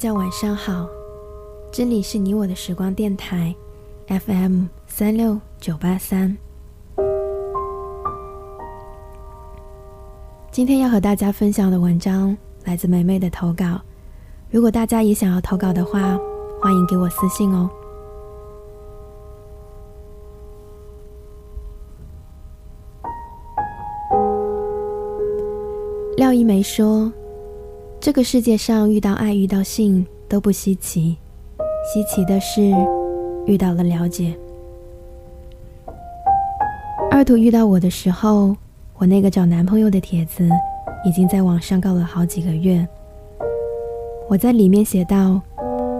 大家晚上好，这里是你我的时光电台，FM 三六九八三。今天要和大家分享的文章来自梅梅的投稿。如果大家也想要投稿的话，欢迎给我私信哦。廖一梅说。这个世界上遇到爱、遇到性都不稀奇，稀奇的是遇到了了解。二图遇到我的时候，我那个找男朋友的帖子已经在网上告了好几个月。我在里面写道：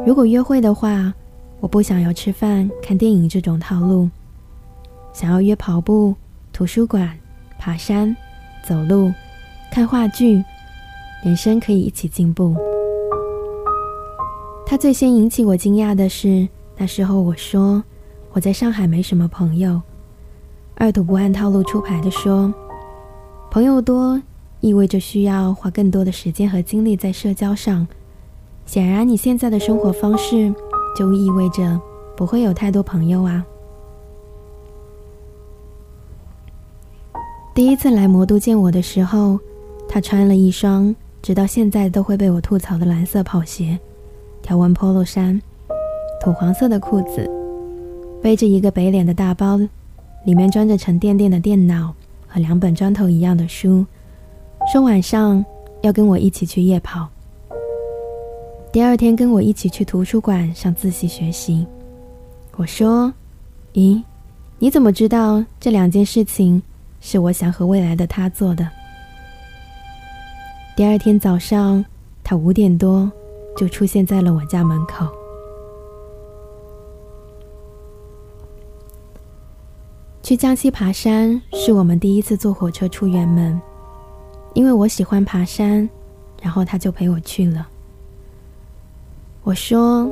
如果约会的话，我不想要吃饭、看电影这种套路，想要约跑步、图书馆、爬山、走路、看话剧。人生可以一起进步。他最先引起我惊讶的是，那时候我说我在上海没什么朋友。二土不按套路出牌的说，朋友多意味着需要花更多的时间和精力在社交上。显然，你现在的生活方式就意味着不会有太多朋友啊。第一次来魔都见我的时候，他穿了一双。直到现在都会被我吐槽的蓝色跑鞋，条纹 polo 衫，土黄色的裤子，背着一个北脸的大包，里面装着沉甸甸的电脑和两本砖头一样的书，说晚上要跟我一起去夜跑。第二天跟我一起去图书馆上自习学习。我说：“咦，你怎么知道这两件事情是我想和未来的他做的？”第二天早上，他五点多就出现在了我家门口。去江西爬山是我们第一次坐火车出远门，因为我喜欢爬山，然后他就陪我去了。我说：“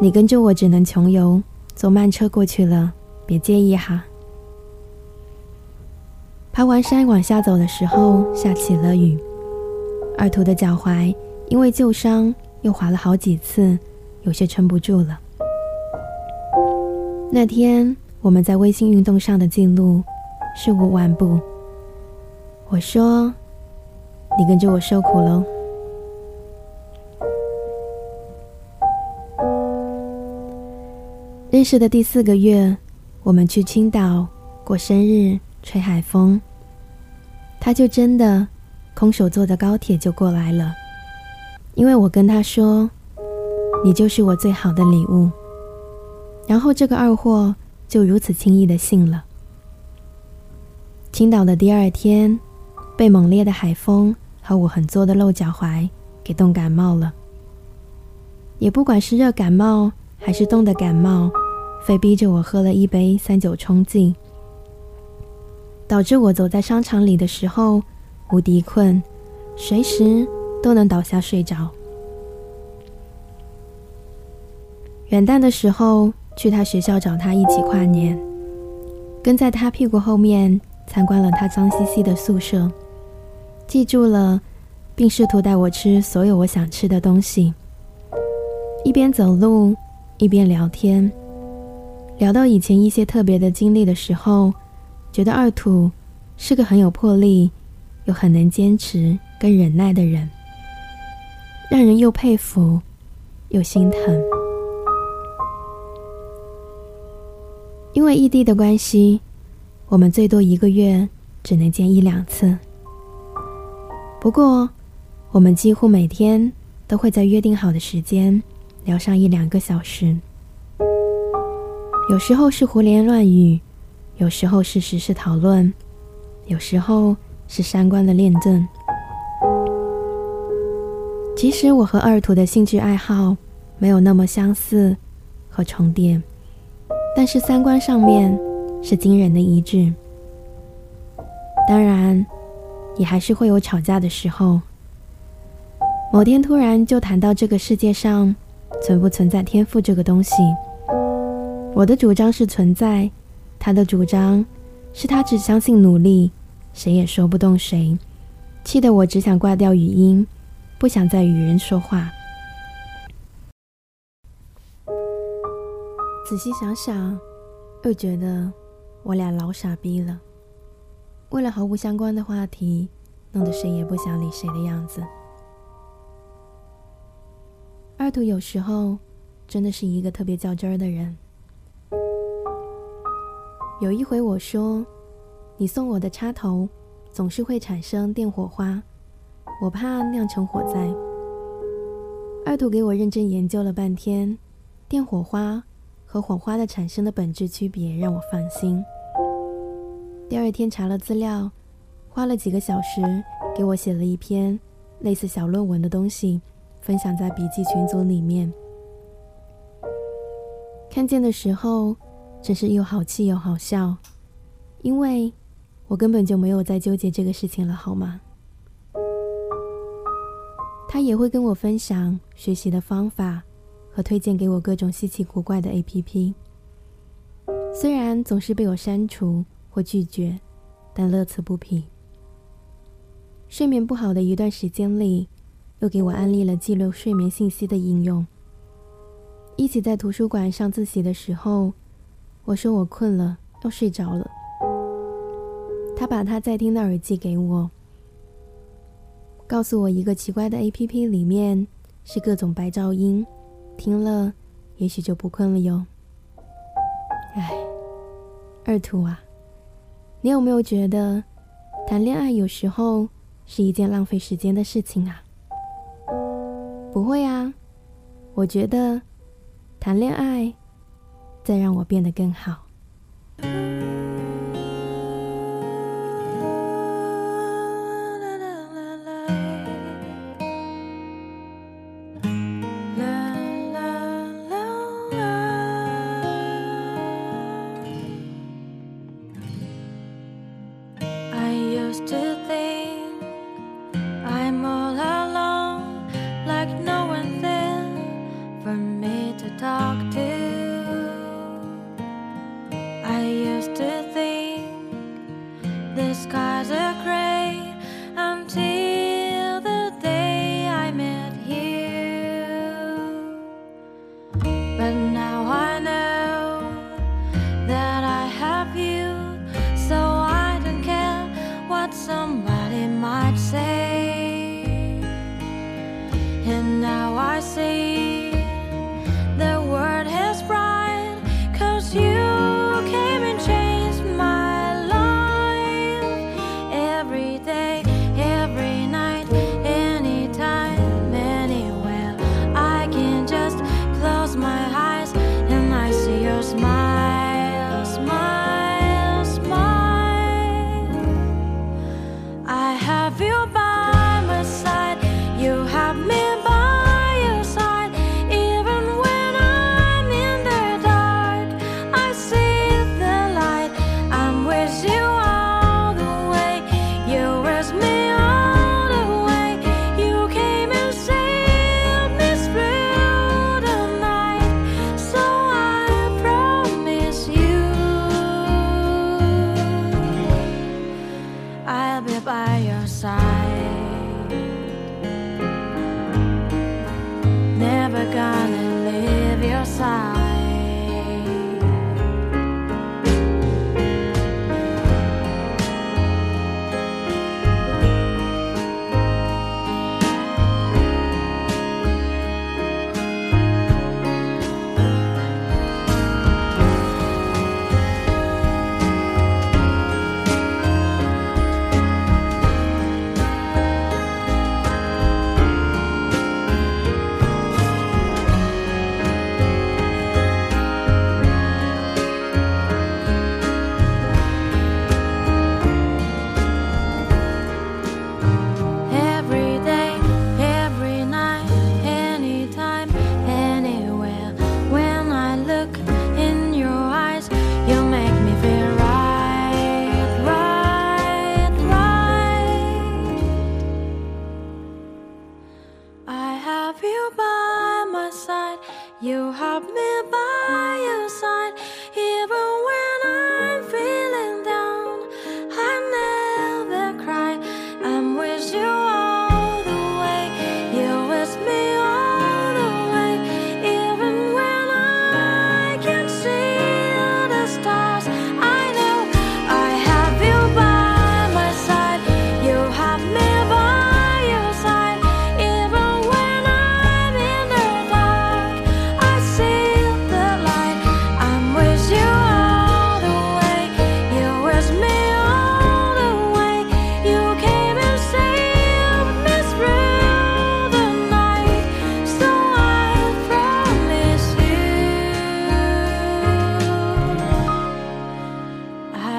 你跟着我只能穷游，坐慢车过去了，别介意哈。”爬完山往下走的时候，下起了雨。二图的脚踝因为旧伤又滑了好几次，有些撑不住了。那天我们在微信运动上的记录是五万步。我说：“你跟着我受苦喽。”认识的第四个月，我们去青岛过生日，吹海风，他就真的。空手坐的高铁就过来了，因为我跟他说：“你就是我最好的礼物。”然后这个二货就如此轻易的信了。青岛的第二天，被猛烈的海风和我很作的露脚踝给冻感冒了。也不管是热感冒还是冻的感冒，非逼着我喝了一杯三九冲剂，导致我走在商场里的时候。无敌困，随时都能倒下睡着。元旦的时候去他学校找他一起跨年，跟在他屁股后面参观了他脏兮兮的宿舍，记住了，并试图带我吃所有我想吃的东西。一边走路一边聊天，聊到以前一些特别的经历的时候，觉得二土是个很有魄力。又很能坚持跟忍耐的人，让人又佩服又心疼。因为异地的关系，我们最多一个月只能见一两次。不过，我们几乎每天都会在约定好的时间聊上一两个小时。有时候是胡言乱语，有时候是实事讨论，有时候。是三观的验证。其实我和二图的兴趣爱好没有那么相似和重叠，但是三观上面是惊人的一致。当然，也还是会有吵架的时候。某天突然就谈到这个世界上存不存在天赋这个东西，我的主张是存在，他的主张是他只相信努力。谁也说不动谁，气得我只想挂掉语音，不想再与人说话。仔细想想，又觉得我俩老傻逼了，为了毫无相关的话题，弄得谁也不想理谁的样子。二图有时候真的是一个特别较真儿的人。有一回我说你送我的插头总是会产生电火花，我怕酿成火灾。”二图给我认真研究了半天，电火花。和火花的产生的本质区别让我放心。第二天查了资料，花了几个小时给我写了一篇类似小论文的东西，分享在笔记群组里面。看见的时候，真是又好气又好笑，因为我根本就没有在纠结这个事情了，好吗？他也会跟我分享学习的方法。和推荐给我各种稀奇古怪的 APP，虽然总是被我删除或拒绝，但乐此不疲。睡眠不好的一段时间里，又给我安利了记录睡眠信息的应用。一起在图书馆上自习的时候，我说我困了，要睡着了。他把他在听的耳机给我，告诉我一个奇怪的 APP 里面是各种白噪音。听了，也许就不困了哟。哎，二图啊，你有没有觉得谈恋爱有时候是一件浪费时间的事情啊？不会啊，我觉得谈恋爱在让我变得更好。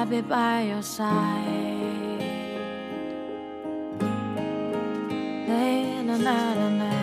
be by your side. La, na, na, na,